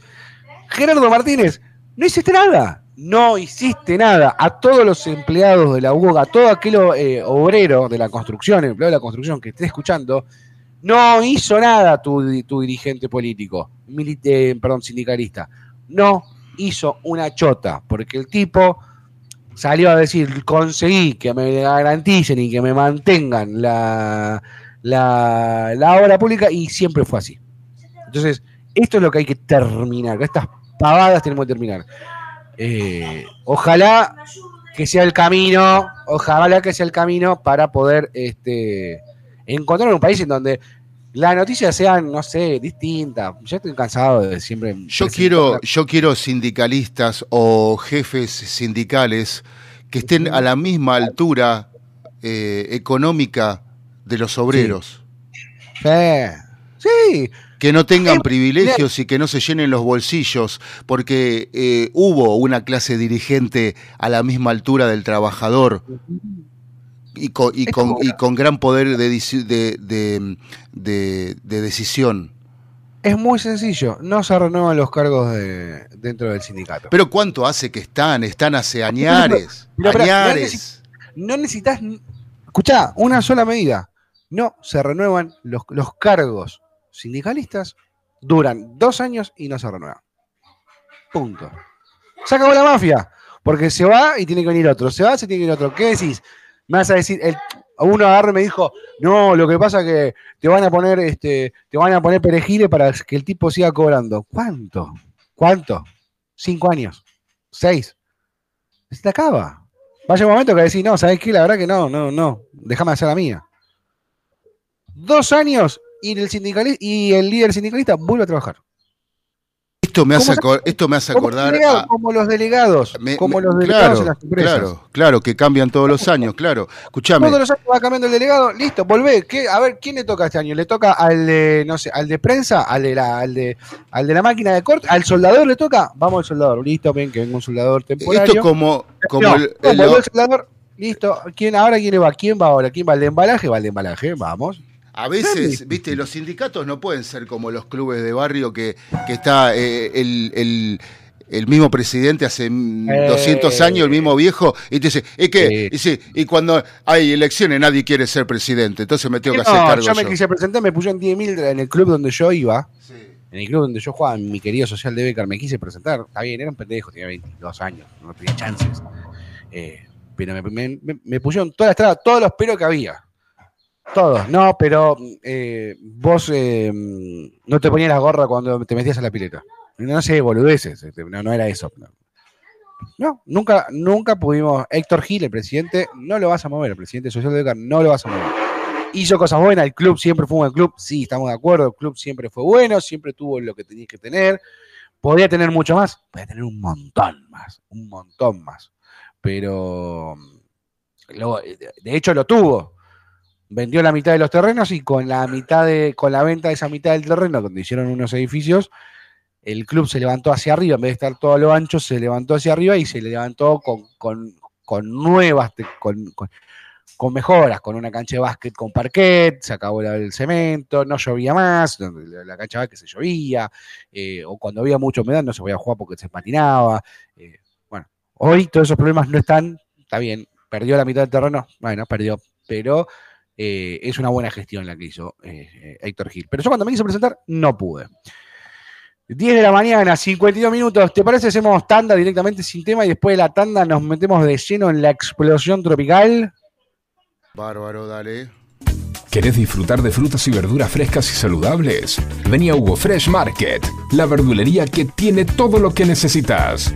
Gerardo Martínez, no hiciste nada. No hiciste nada. A todos los empleados de la UOG, a todo aquel eh, obrero de la construcción, empleado de la construcción que esté escuchando, no hizo nada tu, tu dirigente político, mili- eh, perdón, sindicalista. No hizo una chota, porque el tipo salió a decir, conseguí que me garanticen y que me mantengan la, la, la obra pública y siempre fue así. Entonces, esto es lo que hay que terminar, estas pavadas tenemos que terminar. Eh, ojalá que sea el camino, ojalá que sea el camino para poder este, encontrar un país en donde las noticias sean, no sé, distintas. Ya estoy cansado de siempre. Yo quiero, yo quiero sindicalistas o jefes sindicales que estén a la misma altura eh, económica de los obreros. Sí, sí, Que no tengan Eh, privilegios y que no se llenen los bolsillos, porque eh, hubo una clase dirigente a la misma altura del trabajador y con, y con, y con gran poder de, de, de- de- de decisión. es muy sencillo. No se renuevan los cargos de, dentro del sindicato. Pero ¿cuánto hace que están? Están hace añares. Pero, pero, añares. no necesitas. Escuchá, una sola medida. No se renuevan los, los cargos sindicalistas, duran dos años y no se renuevan. Punto. Se acabó la mafia. Porque se va y tiene que venir otro. Se va, se tiene que venir otro. ¿Qué decís? Me vas a decir, el, uno agarre y me dijo, no, lo que pasa es que te van a poner, este, te van a poner perejile para que el tipo siga cobrando. ¿Cuánto? ¿Cuánto? ¿Cinco años? ¿Seis? Se te acaba. Vaya un momento que decís, no, ¿sabes qué? La verdad que no, no, no. Déjame hacer la mía. Dos años y el, sindicali- y el líder sindicalista vuelve a trabajar. Esto me hace, ¿Cómo se- acor- esto me hace Como, acordar delegado- a- como los delegados. me- como los delegados claro, en las empresas. Claro, claro, que cambian todos los años, claro. Escúchame, Todos los años va cambiando el delegado, listo, volvé. ¿Qué? A ver, ¿quién le toca este año? ¿Le toca al de, no sé, al de prensa, al de la, al de, al de la máquina de corte, al soldador le toca? Vamos al soldador, listo, ven que venga un soldador temporario. esto como, como No, el- el soldador, listo. ¿Quién ahora quién va? ¿Quién va ahora? ¿Quién va al de embalaje? Va al de embalaje, vamos. A veces, viste, los sindicatos no pueden ser como los clubes de barrio que, que está eh, el, el- el mismo presidente hace Eh. 200 años, el mismo viejo, y te dice, que, Sí. y, sí, y cuando hay elecciones nadie quiere ser presidente, entonces me tengo que No, hacer cargo yo me yo. quise presentar, me pusieron 10.000 en el club donde yo iba. En el club donde yo jugaba, mi querido social de Becar, me quise presentar. Está bien, era un pendejo, tenía 22 años, no tenía chances. Eh, pero me, me- me- me pusieron toda la estrada, todos los peros que había. Todos, no, pero eh, vos eh, no te ponías la gorra cuando te metías a la pileta. No sé, boludeces, este, no, no era eso. No, nunca, nunca pudimos. Héctor Gil, el presidente, no lo vas a mover, el presidente social de Becar, no lo vas a mover hizo cosas buenas, el club siempre fue un buen club, sí, estamos de acuerdo, el club siempre fue bueno, siempre tuvo lo que tenía que tener, podía tener mucho más, podía tener un montón más, un montón más, pero de hecho lo tuvo, vendió la mitad de los terrenos y con la mitad de, con la venta de esa mitad del terreno, donde hicieron unos edificios, el club se levantó hacia arriba, en vez de estar todo a lo ancho, se levantó hacia arriba y se levantó con, con, con nuevas, con, con- mejoras, con una cancha de básquet con parquet, se acabó el cemento, no llovía más, la, cancha de básquet se llovía, eh, o cuando había mucha humedad no se podía jugar porque se patinaba. eh, bueno, hoy todos esos problemas no están, está bien, perdió la mitad del terreno, bueno, perdió, pero eh, es una buena gestión la que hizo eh, eh, Héctor Gil. Pero yo cuando me quise presentar no pude. 10 de la mañana, 52 minutos. ¿Te parece? Hacemos tanda directamente sin tema y después de la tanda nos metemos de lleno en la explosión tropical. Bárbaro, dale. ¿Querés disfrutar de frutas y verduras frescas y saludables? Vení a Hugo Fresh Market, la verdulería que tiene todo lo que necesitas.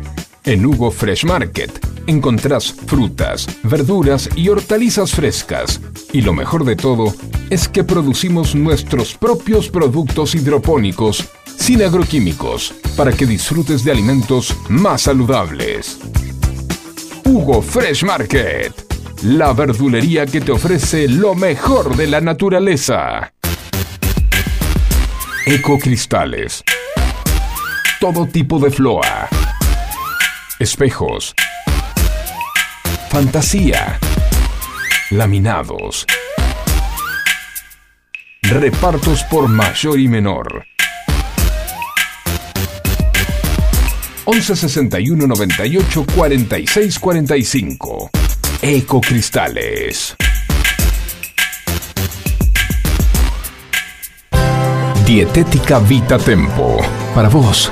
En Hugo Fresh Market encontrás frutas, verduras y hortalizas frescas. Y lo mejor de todo es que producimos nuestros propios productos hidropónicos sin agroquímicos para que disfrutes de alimentos más saludables. Hugo Fresh Market, la verdulería que te ofrece lo mejor de la naturaleza. Ecocristales. Todo tipo de floa. Espejos. Fantasía. Laminados. Repartos por mayor y menor. 11 61 98 46 45. Ecocristales. Dietética Vita Tempo. Para vos,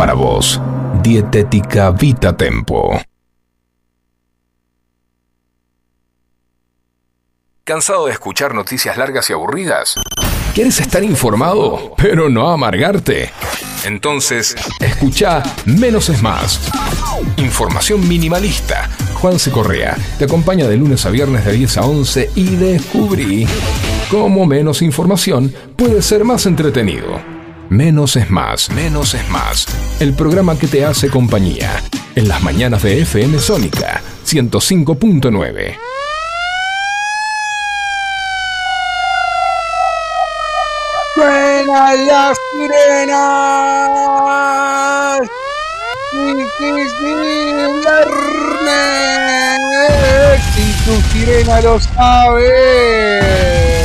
Para vos, Dietética Vita Tempo. ¿Cansado de escuchar noticias largas y aburridas? ¿Quieres estar informado, pero no amargarte? Entonces, escucha Menos es Más. Información minimalista. Juan C. Correa te acompaña de lunes a viernes de 10 a 11 y descubrí cómo menos información puede ser más entretenido. Menos es más, menos es más. El programa que te hace compañía. En las mañanas de FM Sónica 105.9. ¡Suenan las sirenas! ¡Sí, sí, sí, viernes! Si tu sirena lo sabe.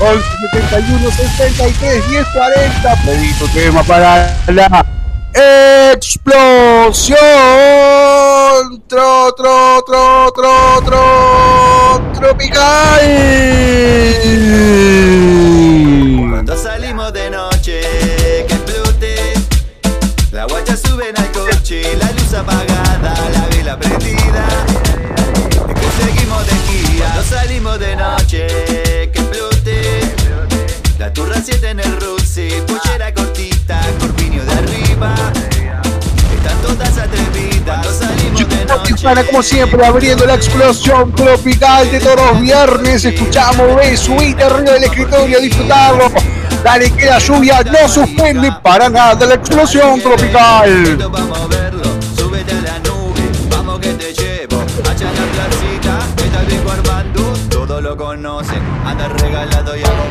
11 71 63 10 40. Pedí tu tema para la explosión. Tro, tro, tro, tro, tro, tropical. Cuando salimos de noche, que explote. La guacha suben al coche, la luz apagada, la vela prendida. Y que seguimos de guía. Cuando salimos de noche, 7 en el rusi, pollera cortita, corpiño de arriba. Están todas atrevidas. Salimos de noche. Tijuana, como siempre, abriendo la explosión tropical de todos los viernes. Escuchamos ve, subite arriba del escritorio a disfrutarlo. Dale que la lluvia no suspende para nada la explosión tropical. Vamos a verlo, súbete a la nube, vamos que te llevo. En la placita, está el Armando, todos lo conocen. Anda regalado y hago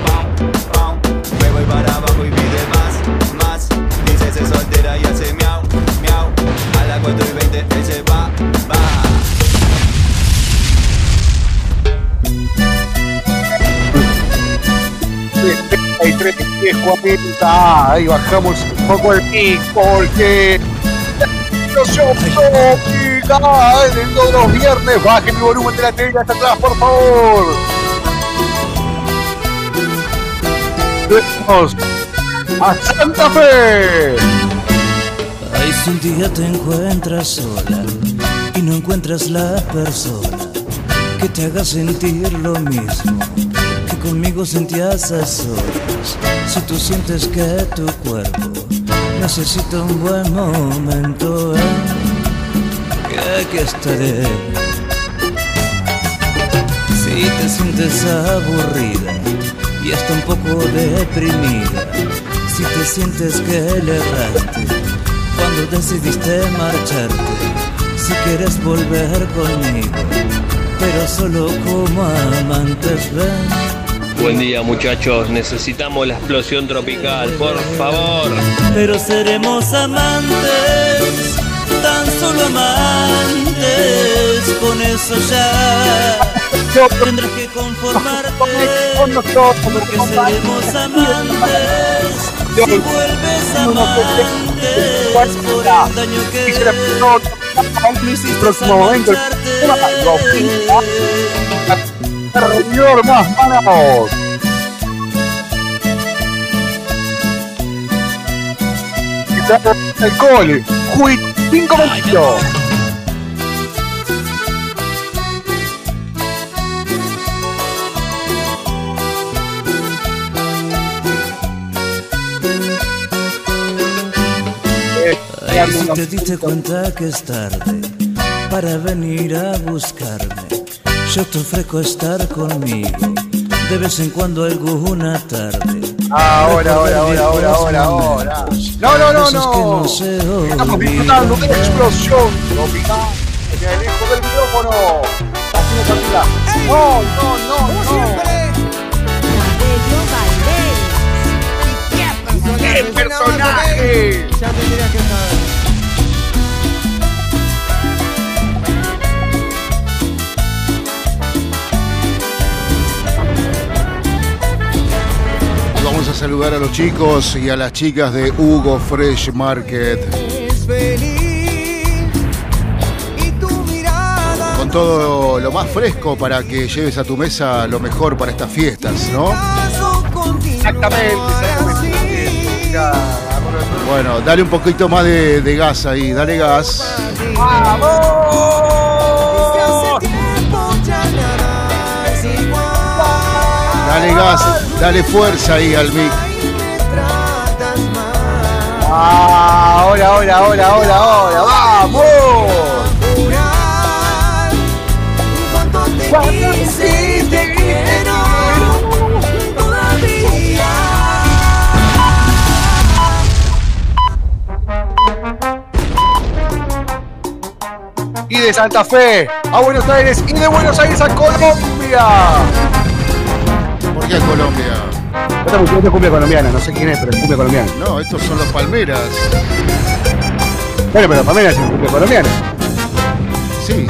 3, 10, 40. Ahí bajamos un poco el pic porque <laughs> tropical en todos los viernes. Bajen el volumen de la tele hasta atrás, por favor. Vamos a Santa Fe. Ay, si un día te encuentras sola y no encuentras la persona que te haga sentir lo mismo conmigo sentías a solas. Si tú sientes que tu cuerpo necesita un buen momento, eh, que aquí estaré. Si te sientes aburrida y hasta un poco deprimida, si te sientes que le erraste cuando decidiste marcharte, si quieres volver conmigo, pero solo como amantes ven. Buen día muchachos, necesitamos la explosión tropical, por favor. Pero seremos amantes, tan solo amantes, con eso ya nosotros, Tendrás que conformarte con nosotros, porque seremos amantes. Si vuelves amantes por el daño que me hiciste señor, más manos. El cole, Juit, cinco minutos. Ay, si te diste cuenta que es tarde para venir a buscarme, yo te ofrezco estar conmigo de vez en cuando alguna tarde. Ahora, ahora, ahora, ahora, ahora, ahora. No, no, no, no. no se Estamos disfrutando de la explosión tropical en el eco del micrófono. Así no Camila. No, no, no, no. ¡Qué personaje! Ya tendría que saber. Vamos a saludar a los chicos y a las chicas de Hugo Fresh Market. Es feliz y tu mirada Con todo lo más fresco para que lleves a tu mesa lo mejor para estas fiestas, ¿no? Exactamente, Bueno, dale un poquito más de, de gas ahí, dale gas. ¡Vamos! Dale gas, dale fuerza ahí al mal. Ah, Ahora, ahora, ahora, ahora, ahora. ¡Vamos! Y de Santa Fe a Buenos Aires y de Buenos Aires a Colombia. ¿Por qué Colombia? Esta música es cumbia colombiana, no sé quién es, pero es cumbia colombiana. No, estos son los Palmeras. Bueno, pero Pamela es cumbia colombiana. Sí.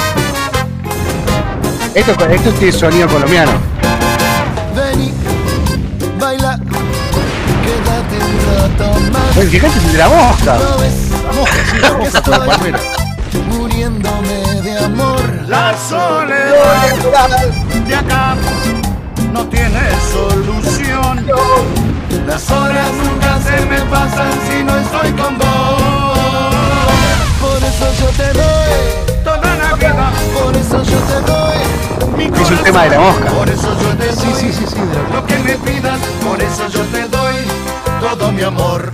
Esto, esto tiene sonido colombiano. Vení, baila, quédate un rato más. Pues fíjate el de la mosca. No ves La mosca, sí, <laughs> la mosca con Palmeras. muriéndome de amor. La soledad de acá no tiene solución. Las horas nunca se me pasan si no estoy con vos. Por eso yo te doy, Toda la vida por eso yo te doy. mi Es un tema de la mosca. Por eso yo te doy Sí, sí, sí, sí. de lo que me pidas. Por eso yo te doy todo mi amor.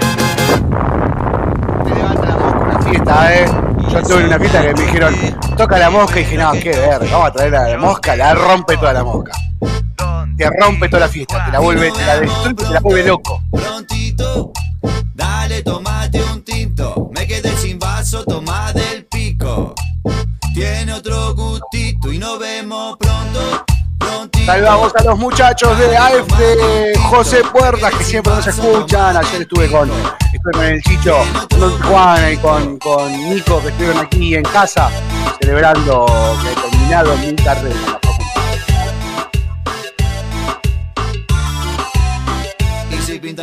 Te levanta la mosca una fiesta, eh. Yo estuve en una fiesta que me dijeron, toca la mosca y dije, no, qué ver, vamos a traer a la mosca, la rompe toda la mosca. Te rompe toda la fiesta, te la vuelve, te la destruye, te la vuelve loco. prontito. Dale, tomate un tinto. Me quedé sin vaso, toma del pico. Tiene otro gustito y nos vemos pronto. Saludamos a los muchachos de AF José Puertas que siempre nos escuchan. Ayer estuve con, estuve con el Chicho, con Don Juan y con, con Nico que estuvieron aquí en casa celebrando que he terminado mi carrera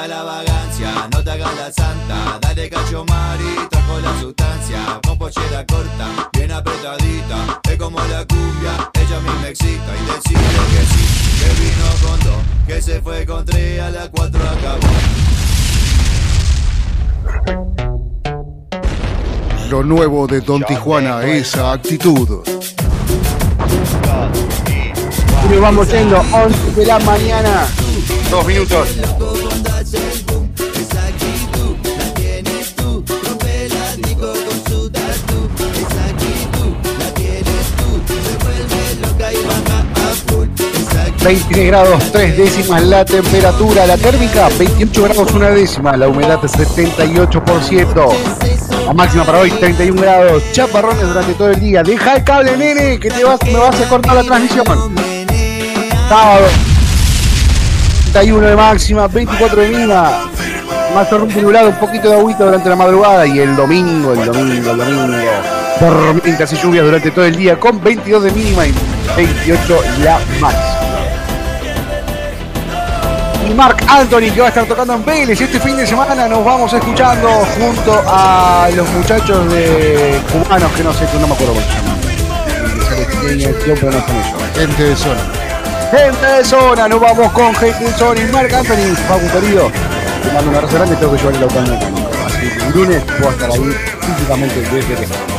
en la vagancia, no te hagas la santa. Dale cacho mari, trajo la sustancia. Con pollera corta, bien apretadita. Es como la cumbia, ella a mí me excita. Y decirle que sí, que vino con dos. Que se fue con tres, a las cuatro acabó. Lo nuevo de Don Tijuana, esa actitud. Y nos vamos yendo 11 de la mañana. Dos minutos. 23 grados 3 décimas la temperatura, la térmica 28 grados una décima, la humedad es 78%. La máxima para hoy 31 grados, chaparrones durante todo el día. Deja el cable, nene, que te vas, me vas a cortar la transmisión. Sábado 31 de máxima, 24 de mínima. Más nublado, un poquito de agüita durante la madrugada y el domingo, el domingo, el domingo. Tormentas y lluvias durante todo el día con 22 de mínima y 28 la máxima. Y Mark Anthony que va a estar tocando en Vélez. Este fin de semana nos vamos escuchando junto a los muchachos de cubanos que no sé, no me acuerdo cómo se llaman. Gente de zona. Gente de zona, nos vamos con gente de zona y Marc Anthony, Facu querido. Te mando un abrazo grande, tengo que llevar el auto al. Así que el lunes a estar ahí físicamente desde lejos.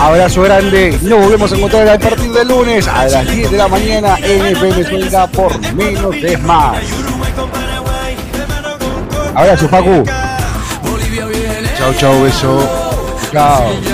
Abrazo grande, nos volvemos a encontrar a partir del lunes a las 10 de la mañana en FM Suelga por menos es más. Abrazo, Facu. Chau, chau, beso. Chao.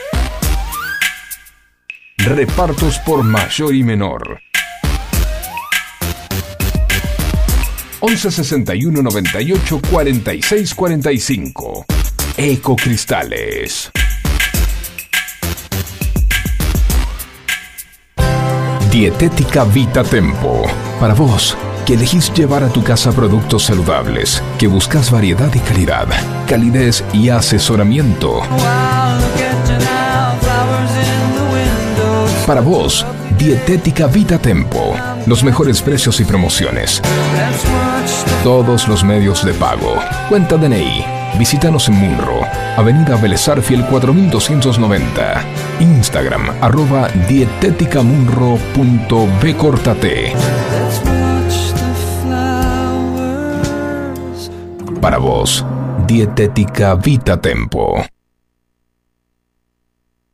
Repartos por mayor y menor. 11 61 98 46 45. Ecocristales. Dietética Vita Tempo. Para vos, que elegís llevar a tu casa productos saludables, que buscas variedad y calidad, calidez y asesoramiento. Para vos, Dietética Vita Tempo. Los mejores precios y promociones. Todos los medios de pago. Cuenta DNI. Visítanos en Munro, Avenida Belezarfiel 4290. Instagram, arroba dietéticamunro.bcortate. Para vos, Dietética Vita Tempo.